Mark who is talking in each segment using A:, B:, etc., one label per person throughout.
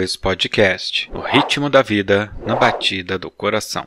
A: 2 Podcast O ritmo da vida na batida do coração.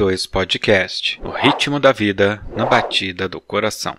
A: 2 Podcast O ritmo da vida na batida do coração.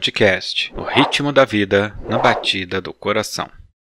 A: Podcast O ritmo da vida na batida do coração.